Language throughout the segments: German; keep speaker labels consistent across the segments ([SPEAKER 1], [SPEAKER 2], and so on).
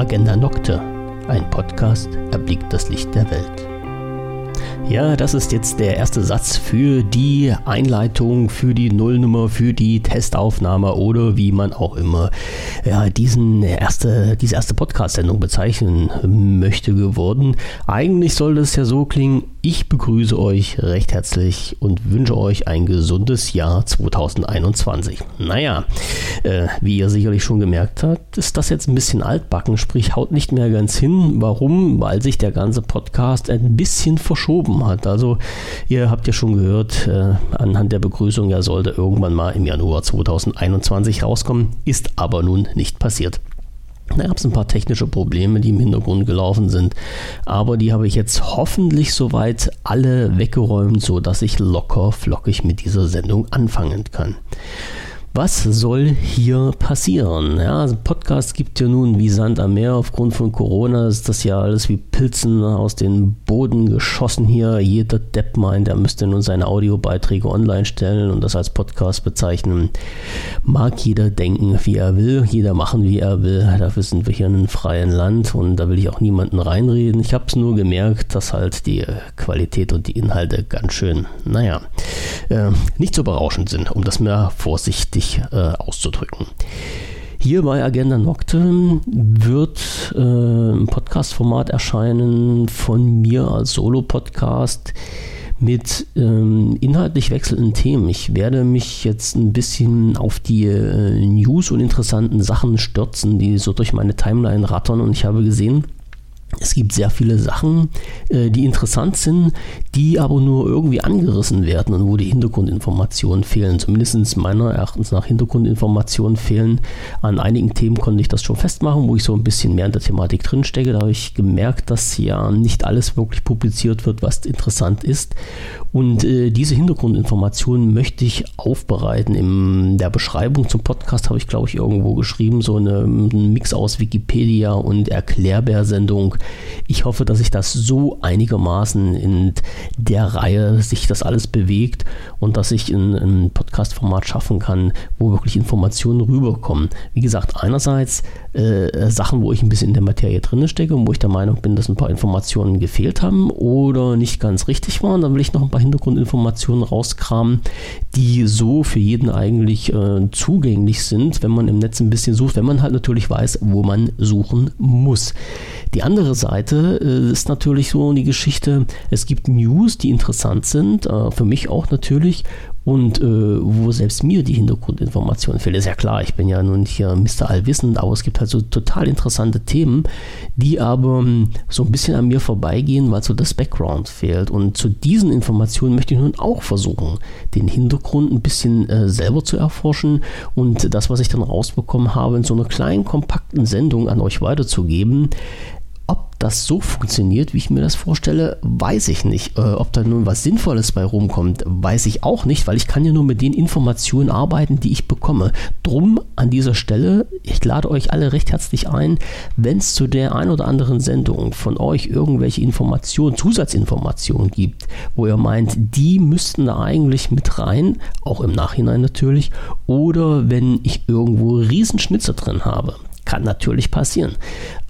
[SPEAKER 1] Agenda Nocte, ein Podcast erblickt das Licht der Welt. Ja, das ist jetzt der erste Satz für die Einleitung, für die Nullnummer, für die Testaufnahme oder wie man auch immer ja, diesen erste, diese erste Podcast-Sendung bezeichnen möchte geworden. Eigentlich soll das ja so klingen, ich begrüße euch recht herzlich und wünsche euch ein gesundes Jahr 2021. Naja, äh, wie ihr sicherlich schon gemerkt habt, ist das jetzt ein bisschen altbacken, sprich haut nicht mehr ganz hin. Warum? Weil sich der ganze Podcast ein bisschen verschoben hat. Also ihr habt ja schon gehört, äh, anhand der Begrüßung, er sollte irgendwann mal im Januar 2021 rauskommen, ist aber nun nicht passiert. Da gab es ein paar technische Probleme, die im Hintergrund gelaufen sind, aber die habe ich jetzt hoffentlich soweit alle weggeräumt, sodass ich locker flockig mit dieser Sendung anfangen kann. Was soll hier passieren? Ja, also Podcast gibt ja nun wie Sand am Meer. Aufgrund von Corona ist das ja alles wie Pilzen aus dem Boden geschossen hier. Jeder Depp meint, er müsste nun seine Audiobeiträge online stellen und das als Podcast bezeichnen. Mag jeder denken, wie er will, jeder machen, wie er will. Dafür sind wir hier in einem freien Land und da will ich auch niemanden reinreden. Ich habe es nur gemerkt, dass halt die Qualität und die Inhalte ganz schön, naja, äh, nicht so berauschend sind, um das mehr vorsichtig vorsichtig äh, auszudrücken. Hier bei Agenda Nocte wird äh, ein Podcast-Format erscheinen von mir als Solo-Podcast mit ähm, inhaltlich wechselnden Themen. Ich werde mich jetzt ein bisschen auf die äh, News und interessanten Sachen stürzen, die so durch meine Timeline rattern und ich habe gesehen, es gibt sehr viele Sachen, äh, die interessant sind, die aber nur irgendwie angerissen werden und wo die Hintergrundinformationen fehlen. Zumindest meiner Erachtens nach Hintergrundinformationen fehlen. An einigen Themen konnte ich das schon festmachen, wo ich so ein bisschen mehr in der Thematik drinstecke. Da habe ich gemerkt, dass ja nicht alles wirklich publiziert wird, was interessant ist. Und äh, diese Hintergrundinformationen möchte ich aufbereiten. In der Beschreibung zum Podcast habe ich, glaube ich, irgendwo geschrieben, so eine, ein Mix aus Wikipedia und Erklärbär-Sendung. Ich hoffe, dass ich das so einigermaßen in der Reihe sich das alles bewegt und dass ich ein, ein Podcast-Format schaffen kann, wo wirklich Informationen rüberkommen. Wie gesagt, einerseits äh, Sachen, wo ich ein bisschen in der Materie drin stecke und wo ich der Meinung bin, dass ein paar Informationen gefehlt haben oder nicht ganz richtig waren. Dann will ich noch ein paar Hintergrundinformationen rauskramen, die so für jeden eigentlich äh, zugänglich sind, wenn man im Netz ein bisschen sucht, wenn man halt natürlich weiß, wo man suchen muss. Die andere Seite äh, ist natürlich so die Geschichte, es gibt News, die interessant sind, äh, für mich auch natürlich, und äh, wo selbst mir die Hintergrundinformationen fehlen. Ist ja klar, ich bin ja nun hier Mr. Allwissend, aber es gibt halt so total interessante Themen, die aber ähm, so ein bisschen an mir vorbeigehen, weil so das Background fehlt. Und zu diesen Informationen möchte ich nun auch versuchen, den Hintergrund ein bisschen selber zu erforschen und das, was ich dann rausbekommen habe, in so einer kleinen, kompakten Sendung an euch weiterzugeben das so funktioniert, wie ich mir das vorstelle, weiß ich nicht. Äh, ob da nun was Sinnvolles bei rumkommt, weiß ich auch nicht, weil ich kann ja nur mit den Informationen arbeiten, die ich bekomme. Drum an dieser Stelle, ich lade euch alle recht herzlich ein, wenn es zu der ein oder anderen Sendung von euch irgendwelche Informationen, Zusatzinformationen gibt, wo ihr meint, die müssten da eigentlich mit rein, auch im Nachhinein natürlich, oder wenn ich irgendwo Riesenschnitzer drin habe, kann natürlich passieren.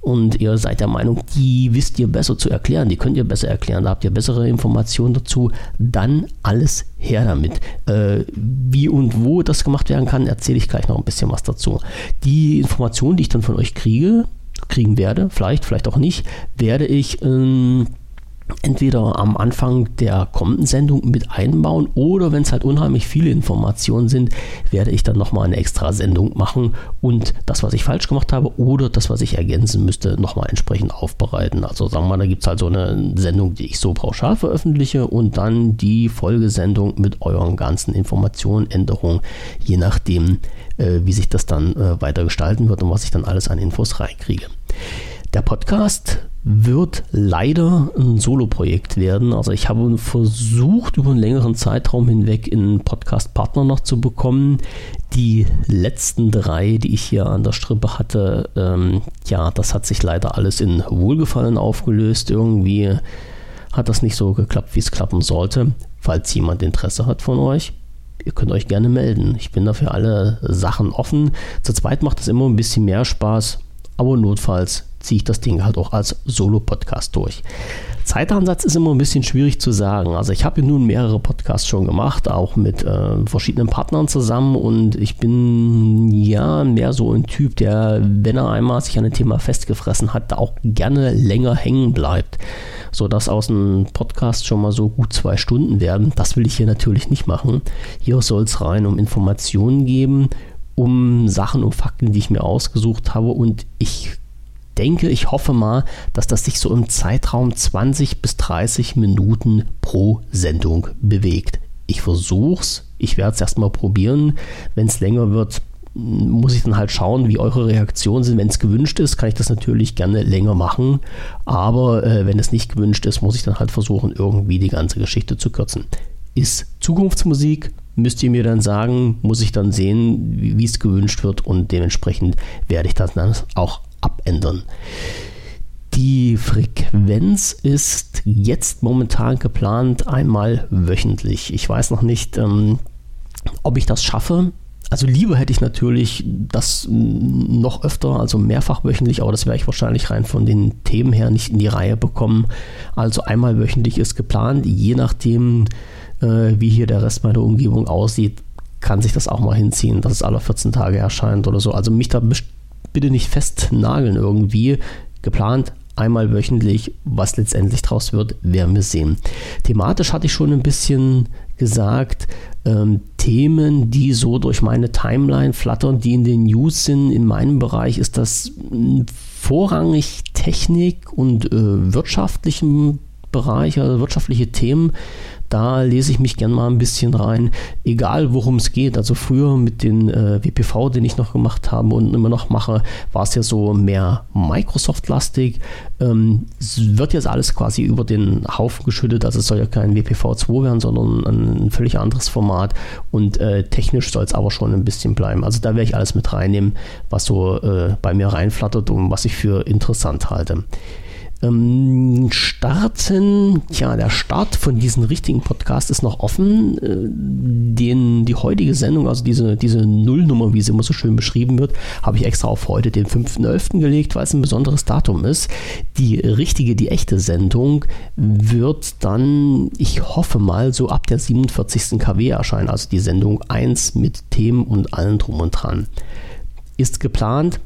[SPEAKER 1] Und ihr seid der Meinung, die wisst ihr besser zu erklären, die könnt ihr besser erklären, da habt ihr bessere Informationen dazu, dann alles her damit. Äh, wie und wo das gemacht werden kann, erzähle ich gleich noch ein bisschen was dazu. Die Informationen, die ich dann von euch kriege, kriegen werde, vielleicht, vielleicht auch nicht, werde ich ähm, entweder am Anfang der kommenden Sendung mit einbauen oder wenn es halt unheimlich viele Informationen sind, werde ich dann nochmal eine extra Sendung machen und das, was ich falsch gemacht habe oder das, was ich ergänzen müsste, nochmal entsprechend aufbereiten. Also sagen wir mal, da gibt es halt so eine Sendung, die ich so pauschal veröffentliche und dann die Folgesendung mit euren ganzen Informationen, Änderungen, je nachdem, äh, wie sich das dann äh, weiter gestalten wird und was ich dann alles an Infos reinkriege. Der Podcast wird leider ein Solo-Projekt werden. Also ich habe versucht, über einen längeren Zeitraum hinweg einen Podcast-Partner noch zu bekommen. Die letzten drei, die ich hier an der Strippe hatte, ähm, ja, das hat sich leider alles in Wohlgefallen aufgelöst. Irgendwie hat das nicht so geklappt, wie es klappen sollte. Falls jemand Interesse hat von euch, ihr könnt euch gerne melden. Ich bin dafür alle Sachen offen. Zu zweit macht es immer ein bisschen mehr Spaß, aber notfalls ziehe ich das Ding halt auch als Solo-Podcast durch. Zeitansatz ist immer ein bisschen schwierig zu sagen. Also ich habe nun mehrere Podcasts schon gemacht, auch mit äh, verschiedenen Partnern zusammen und ich bin ja mehr so ein Typ, der, wenn er einmal sich an ein Thema festgefressen hat, auch gerne länger hängen bleibt. Sodass aus einem Podcast schon mal so gut zwei Stunden werden. Das will ich hier natürlich nicht machen. Hier soll es rein um Informationen geben, um Sachen, um Fakten, die ich mir ausgesucht habe und ich denke, ich hoffe mal, dass das sich so im Zeitraum 20 bis 30 Minuten pro Sendung bewegt. Ich versuche es, ich werde es erstmal probieren. Wenn es länger wird, muss ich dann halt schauen, wie eure Reaktionen sind. Wenn es gewünscht ist, kann ich das natürlich gerne länger machen. Aber äh, wenn es nicht gewünscht ist, muss ich dann halt versuchen, irgendwie die ganze Geschichte zu kürzen. Ist Zukunftsmusik, müsst ihr mir dann sagen, muss ich dann sehen, wie es gewünscht wird und dementsprechend werde ich das dann auch abändern. Die Frequenz ist jetzt momentan geplant einmal wöchentlich. Ich weiß noch nicht, ähm, ob ich das schaffe. Also lieber hätte ich natürlich das noch öfter, also mehrfach wöchentlich, aber das werde ich wahrscheinlich rein von den Themen her nicht in die Reihe bekommen. Also einmal wöchentlich ist geplant, je nachdem, äh, wie hier der Rest meiner Umgebung aussieht, kann sich das auch mal hinziehen, dass es alle 14 Tage erscheint oder so. Also mich da bitte nicht festnageln irgendwie. Geplant einmal wöchentlich, was letztendlich draus wird, werden wir sehen. Thematisch hatte ich schon ein bisschen gesagt, ähm, Themen, die so durch meine Timeline flattern, die in den News sind. In meinem Bereich ist das hm, vorrangig Technik und äh, wirtschaftlichen Bereich, also wirtschaftliche Themen. Da lese ich mich gern mal ein bisschen rein, egal worum es geht. Also früher mit den äh, WPV, den ich noch gemacht habe und immer noch mache, war es ja so mehr Microsoft-lastig. Ähm, wird jetzt alles quasi über den Haufen geschüttet. Also es soll ja kein WPV 2 werden, sondern ein völlig anderes Format. Und äh, technisch soll es aber schon ein bisschen bleiben. Also da werde ich alles mit reinnehmen, was so äh, bei mir reinflattert und was ich für interessant halte. Ähm, starten, tja, der Start von diesem richtigen Podcast ist noch offen. Äh, den, die heutige Sendung, also diese, diese Nullnummer, wie sie immer so schön beschrieben wird, habe ich extra auf heute, den 5.11. gelegt, weil es ein besonderes Datum ist. Die richtige, die echte Sendung wird dann, ich hoffe mal, so ab der 47. KW erscheinen, also die Sendung 1 mit Themen und allem drum und dran. Ist geplant,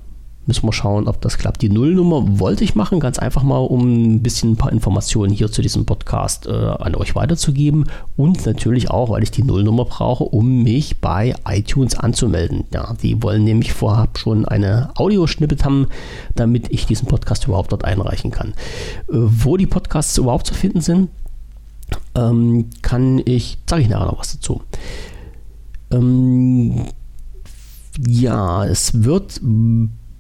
[SPEAKER 1] Müssen wir schauen, ob das klappt. Die Nullnummer wollte ich machen, ganz einfach mal, um ein bisschen ein paar Informationen hier zu diesem Podcast äh, an euch weiterzugeben. Und natürlich auch, weil ich die Nullnummer brauche, um mich bei iTunes anzumelden. Ja, die wollen nämlich vorab schon eine Audioschnippet haben, damit ich diesen Podcast überhaupt dort einreichen kann. Äh, wo die Podcasts überhaupt zu finden sind, ähm, kann ich, sage ich nachher noch was dazu. Ähm, ja, es wird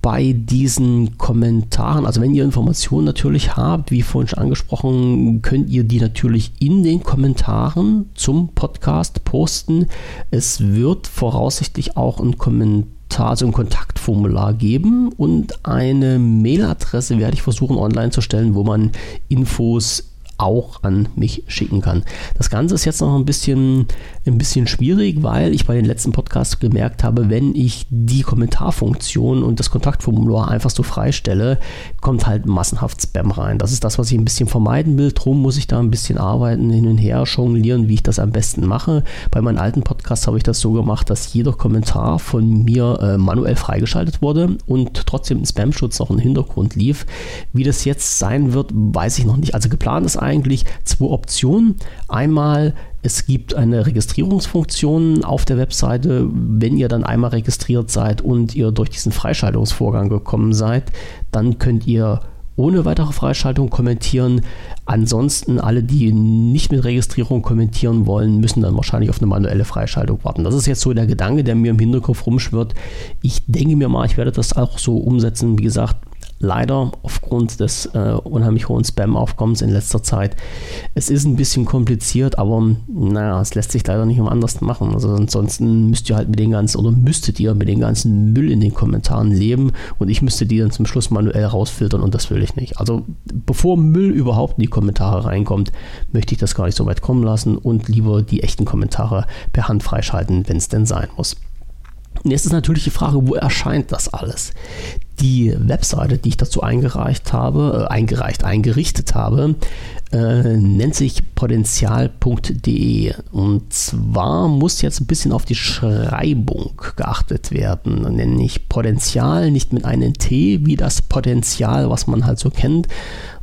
[SPEAKER 1] bei diesen Kommentaren, also wenn ihr Informationen natürlich habt, wie vorhin schon angesprochen, könnt ihr die natürlich in den Kommentaren zum Podcast posten. Es wird voraussichtlich auch ein Kommentar, also ein Kontaktformular geben und eine Mailadresse werde ich versuchen online zu stellen, wo man Infos auch an mich schicken kann. Das Ganze ist jetzt noch ein bisschen, ein bisschen schwierig, weil ich bei den letzten Podcasts gemerkt habe, wenn ich die Kommentarfunktion und das Kontaktformular einfach so freistelle, kommt halt massenhaft Spam rein. Das ist das, was ich ein bisschen vermeiden will. Drum muss ich da ein bisschen arbeiten, hin und her jonglieren, wie ich das am besten mache. Bei meinen alten Podcasts habe ich das so gemacht, dass jeder Kommentar von mir äh, manuell freigeschaltet wurde und trotzdem ein Spam-Schutz noch im Hintergrund lief. Wie das jetzt sein wird, weiß ich noch nicht. Also geplant ist eigentlich zwei Optionen. Einmal es gibt eine Registrierungsfunktion auf der Webseite. Wenn ihr dann einmal registriert seid und ihr durch diesen Freischaltungsvorgang gekommen seid, dann könnt ihr ohne weitere Freischaltung kommentieren. Ansonsten alle, die nicht mit Registrierung kommentieren wollen, müssen dann wahrscheinlich auf eine manuelle Freischaltung warten. Das ist jetzt so der Gedanke, der mir im Hinterkopf rumschwirrt. Ich denke mir mal, ich werde das auch so umsetzen. Wie gesagt, leider aufgrund des äh, unheimlich hohen Spam-Aufkommens in letzter Zeit. Es ist ein bisschen kompliziert, aber naja, es lässt sich leider nicht um anders machen. Also ansonsten müsst ihr halt mit den ganzen oder müsstet ihr mit den ganzen Müll in den Kommentaren leben und ich müsste die dann zum Schluss manuell rausfiltern und das will ich nicht. Also bevor Müll überhaupt in die Kommentare reinkommt, möchte ich das gar nicht so weit kommen lassen und lieber die echten Kommentare per Hand freischalten, wenn es denn sein muss. Jetzt ist natürlich die Frage, wo erscheint das alles? Die Webseite, die ich dazu eingereicht habe, äh, eingereicht, eingerichtet habe, äh, nennt sich potenzial.de. Und zwar muss jetzt ein bisschen auf die Schreibung geachtet werden. Nenne ich Potenzial nicht mit einem T wie das Potenzial, was man halt so kennt,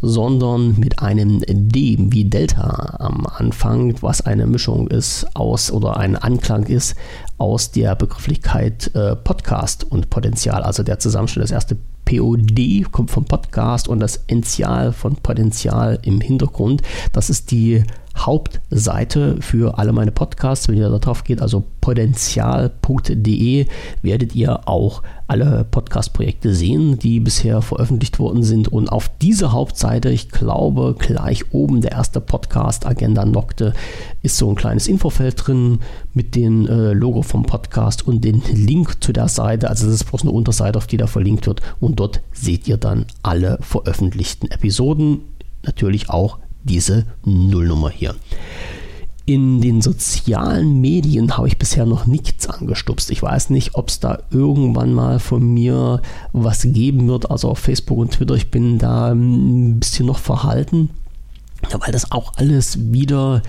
[SPEAKER 1] sondern mit einem D wie Delta am Anfang, was eine Mischung ist aus oder ein Anklang ist aus der Begrifflichkeit äh, Podcast und Potenzial, also der Zusammenschnitt, das erste POD kommt vom Podcast und das Enzial von Potenzial im Hintergrund. Das ist die Hauptseite für alle meine Podcasts. Wenn ihr da drauf geht, also potenzial.de, werdet ihr auch alle Podcast-Projekte sehen, die bisher veröffentlicht worden sind. Und auf dieser Hauptseite, ich glaube, gleich oben der erste Podcast, Agenda Nocte, ist so ein kleines Infofeld drin mit dem äh, Logo vom Podcast und den Link zu der Seite. Also das ist bloß eine Unterseite, auf die da verlinkt wird. Und dort seht ihr dann alle veröffentlichten Episoden. Natürlich auch diese Nullnummer hier. In den sozialen Medien habe ich bisher noch nichts angestupst. Ich weiß nicht, ob es da irgendwann mal von mir was geben wird. Also auf Facebook und Twitter, ich bin da ein bisschen noch verhalten weil das auch alles wieder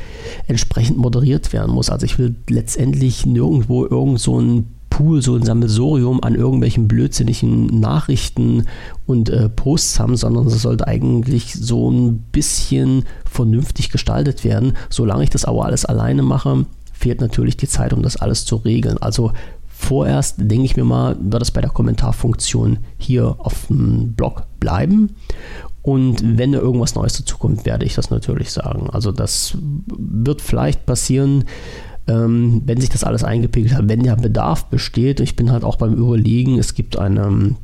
[SPEAKER 1] entsprechend moderiert werden muss. Also ich will letztendlich nirgendwo irgend so ein Pool, so ein Sammelsurium an irgendwelchen blödsinnigen Nachrichten und äh, Posts haben, sondern es sollte eigentlich so ein bisschen vernünftig gestaltet werden. Solange ich das aber alles alleine mache, fehlt natürlich die Zeit, um das alles zu regeln. Also vorerst denke ich mir mal, wird es bei der Kommentarfunktion hier auf dem Blog bleiben. Und wenn da irgendwas Neues dazu kommt, werde ich das natürlich sagen. Also das wird vielleicht passieren, ähm, wenn sich das alles eingepegelt hat, wenn der Bedarf besteht. Ich bin halt auch beim Überlegen, es gibt eine,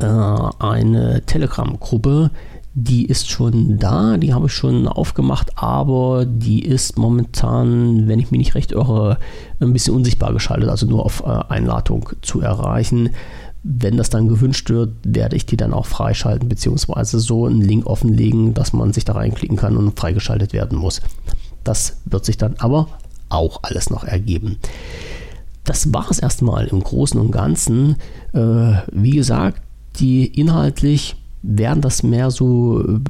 [SPEAKER 1] äh, eine Telegram-Gruppe, die ist schon da, die habe ich schon aufgemacht, aber die ist momentan, wenn ich mich nicht recht irre, ein bisschen unsichtbar geschaltet, also nur auf äh, Einladung zu erreichen. Wenn das dann gewünscht wird, werde ich die dann auch freischalten, beziehungsweise so einen Link offenlegen, dass man sich da reinklicken kann und freigeschaltet werden muss. Das wird sich dann aber auch alles noch ergeben. Das war es erstmal im Großen und Ganzen. Äh, wie gesagt, die inhaltlich werden das mehr so äh,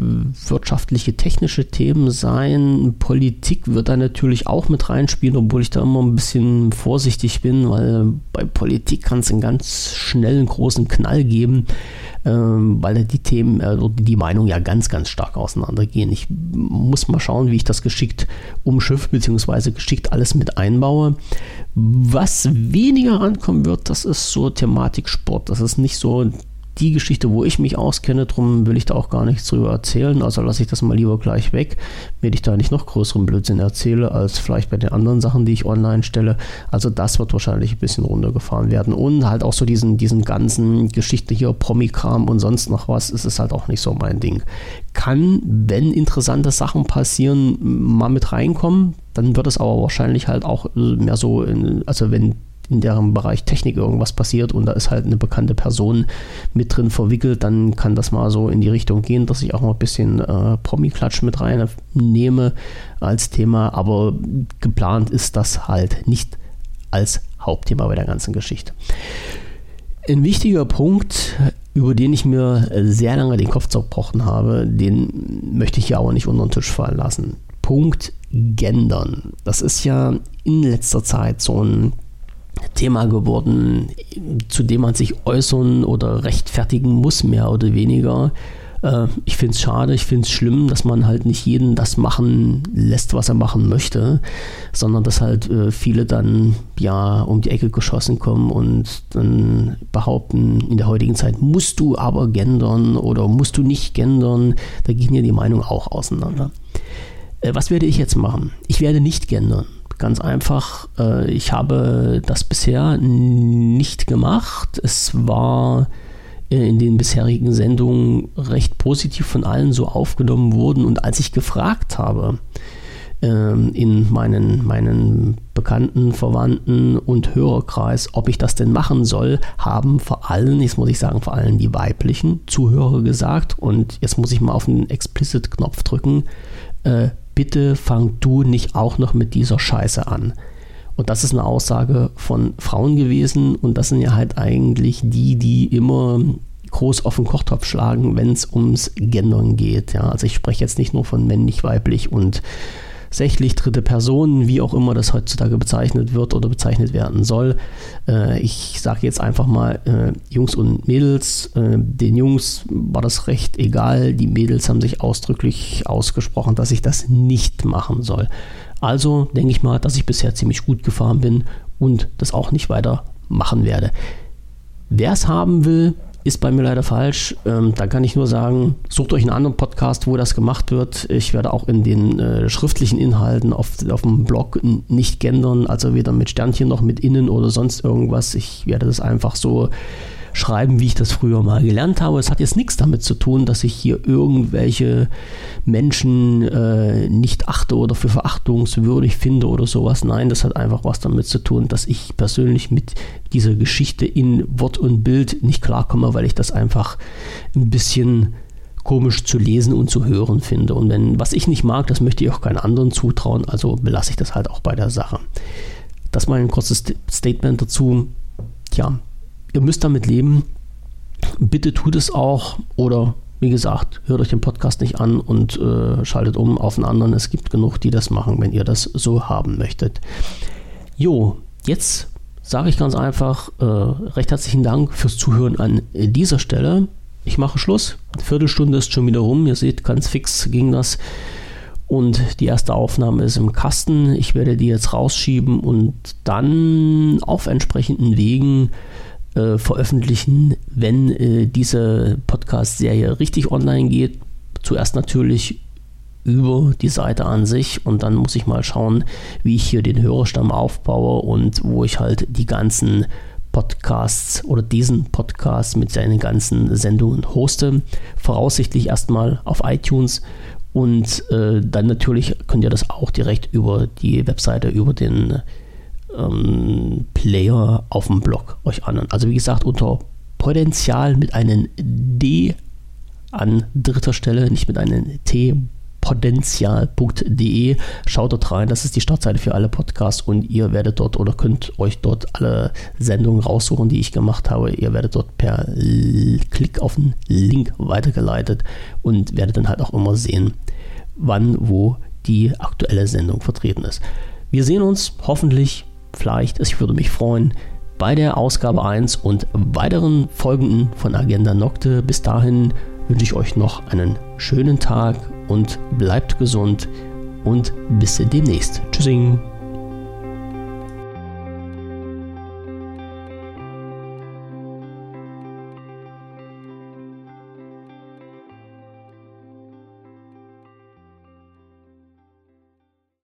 [SPEAKER 1] wirtschaftliche, technische Themen sein. Politik wird da natürlich auch mit reinspielen, obwohl ich da immer ein bisschen vorsichtig bin, weil bei Politik kann es einen ganz schnellen großen Knall geben, ähm, weil die Themen, also die Meinungen ja ganz, ganz stark auseinandergehen. Ich muss mal schauen, wie ich das geschickt umschiffe, beziehungsweise geschickt alles mit einbaue. Was weniger rankommen wird, das ist so Thematik Sport. Das ist nicht so die Geschichte, wo ich mich auskenne, darum will ich da auch gar nichts drüber erzählen. Also lasse ich das mal lieber gleich weg, damit ich da nicht noch größeren Blödsinn erzähle, als vielleicht bei den anderen Sachen, die ich online stelle. Also das wird wahrscheinlich ein bisschen runtergefahren werden. Und halt auch so diesen, diesen ganzen Geschichte hier, Promikram und sonst noch was, ist es halt auch nicht so mein Ding. Kann, wenn interessante Sachen passieren, mal mit reinkommen, dann wird es aber wahrscheinlich halt auch mehr so, in, also wenn in deren Bereich Technik irgendwas passiert und da ist halt eine bekannte Person mit drin verwickelt, dann kann das mal so in die Richtung gehen, dass ich auch mal ein bisschen äh, Promi-Klatsch mit reinnehme als Thema, aber geplant ist das halt nicht als Hauptthema bei der ganzen Geschichte. Ein wichtiger Punkt, über den ich mir sehr lange den Kopf zerbrochen habe, den möchte ich ja aber nicht unter den Tisch fallen lassen. Punkt Gendern. Das ist ja in letzter Zeit so ein Thema geworden, zu dem man sich äußern oder rechtfertigen muss, mehr oder weniger. Äh, ich finde es schade, ich finde es schlimm, dass man halt nicht jeden das machen lässt, was er machen möchte, sondern dass halt äh, viele dann ja um die Ecke geschossen kommen und dann behaupten, in der heutigen Zeit musst du aber gendern oder musst du nicht gendern. Da gehen ja die Meinungen auch auseinander. Äh, was werde ich jetzt machen? Ich werde nicht gendern. Ganz einfach, äh, ich habe das bisher nicht gemacht. Es war äh, in den bisherigen Sendungen recht positiv von allen so aufgenommen worden. Und als ich gefragt habe, ähm, in meinen, meinen Bekannten, Verwandten und Hörerkreis, ob ich das denn machen soll, haben vor allem, jetzt muss ich sagen, vor allem die weiblichen Zuhörer gesagt, und jetzt muss ich mal auf den Explicit-Knopf drücken, äh, bitte fang du nicht auch noch mit dieser Scheiße an. Und das ist eine Aussage von Frauen gewesen und das sind ja halt eigentlich die, die immer groß auf den Kochtopf schlagen, wenn es ums Gendern geht. Ja, also ich spreche jetzt nicht nur von männlich, weiblich und sächlich dritte Personen, wie auch immer das heutzutage bezeichnet wird oder bezeichnet werden soll. Äh, ich sage jetzt einfach mal äh, Jungs und Mädels. Äh, den Jungs war das recht egal. Die Mädels haben sich ausdrücklich ausgesprochen, dass ich das nicht machen soll. Also denke ich mal, dass ich bisher ziemlich gut gefahren bin und das auch nicht weiter machen werde. Wer es haben will, ist bei mir leider falsch. Ähm, da kann ich nur sagen, sucht euch einen anderen Podcast, wo das gemacht wird. Ich werde auch in den äh, schriftlichen Inhalten auf, auf dem Blog nicht gendern, also weder mit Sternchen noch mit innen oder sonst irgendwas. Ich werde das einfach so schreiben, wie ich das früher mal gelernt habe. Es hat jetzt nichts damit zu tun, dass ich hier irgendwelche Menschen äh, nicht achte oder für verachtungswürdig finde oder sowas. Nein, das hat einfach was damit zu tun, dass ich persönlich mit dieser Geschichte in Wort und Bild nicht klarkomme, weil ich das einfach ein bisschen komisch zu lesen und zu hören finde. Und wenn was ich nicht mag, das möchte ich auch keinen anderen zutrauen, also belasse ich das halt auch bei der Sache. Das mal ein kurzes Statement dazu. Tja, ihr müsst damit leben. Bitte tut es auch oder wie gesagt, hört euch den Podcast nicht an und äh, schaltet um auf einen anderen. Es gibt genug, die das machen, wenn ihr das so haben möchtet. Jo, jetzt sage ich ganz einfach äh, recht herzlichen Dank fürs Zuhören an dieser Stelle. Ich mache Schluss. Eine Viertelstunde ist schon wieder rum. Ihr seht, ganz fix ging das. Und die erste Aufnahme ist im Kasten. Ich werde die jetzt rausschieben und dann auf entsprechenden Wegen äh, veröffentlichen, wenn äh, diese Podcast-Serie richtig online geht. Zuerst natürlich über die Seite an sich und dann muss ich mal schauen, wie ich hier den Hörerstamm aufbaue und wo ich halt die ganzen Podcasts oder diesen Podcast mit seinen ganzen Sendungen hoste. Voraussichtlich erstmal auf iTunes und äh, dann natürlich könnt ihr das auch direkt über die Webseite, über den ähm, Player auf dem Blog euch an. Also wie gesagt, unter Potenzial mit einem D an dritter Stelle, nicht mit einem T, potenzial.de. Schaut dort rein, das ist die Startseite für alle Podcasts und ihr werdet dort oder könnt euch dort alle Sendungen raussuchen, die ich gemacht habe. Ihr werdet dort per Klick auf den Link weitergeleitet und werdet dann halt auch immer sehen, wann, wo die aktuelle Sendung vertreten ist. Wir sehen uns hoffentlich vielleicht, ich würde mich freuen, bei der Ausgabe 1 und weiteren Folgen von Agenda Nocte. Bis dahin wünsche ich euch noch einen schönen Tag und bleibt gesund und bis demnächst. Tschüssing.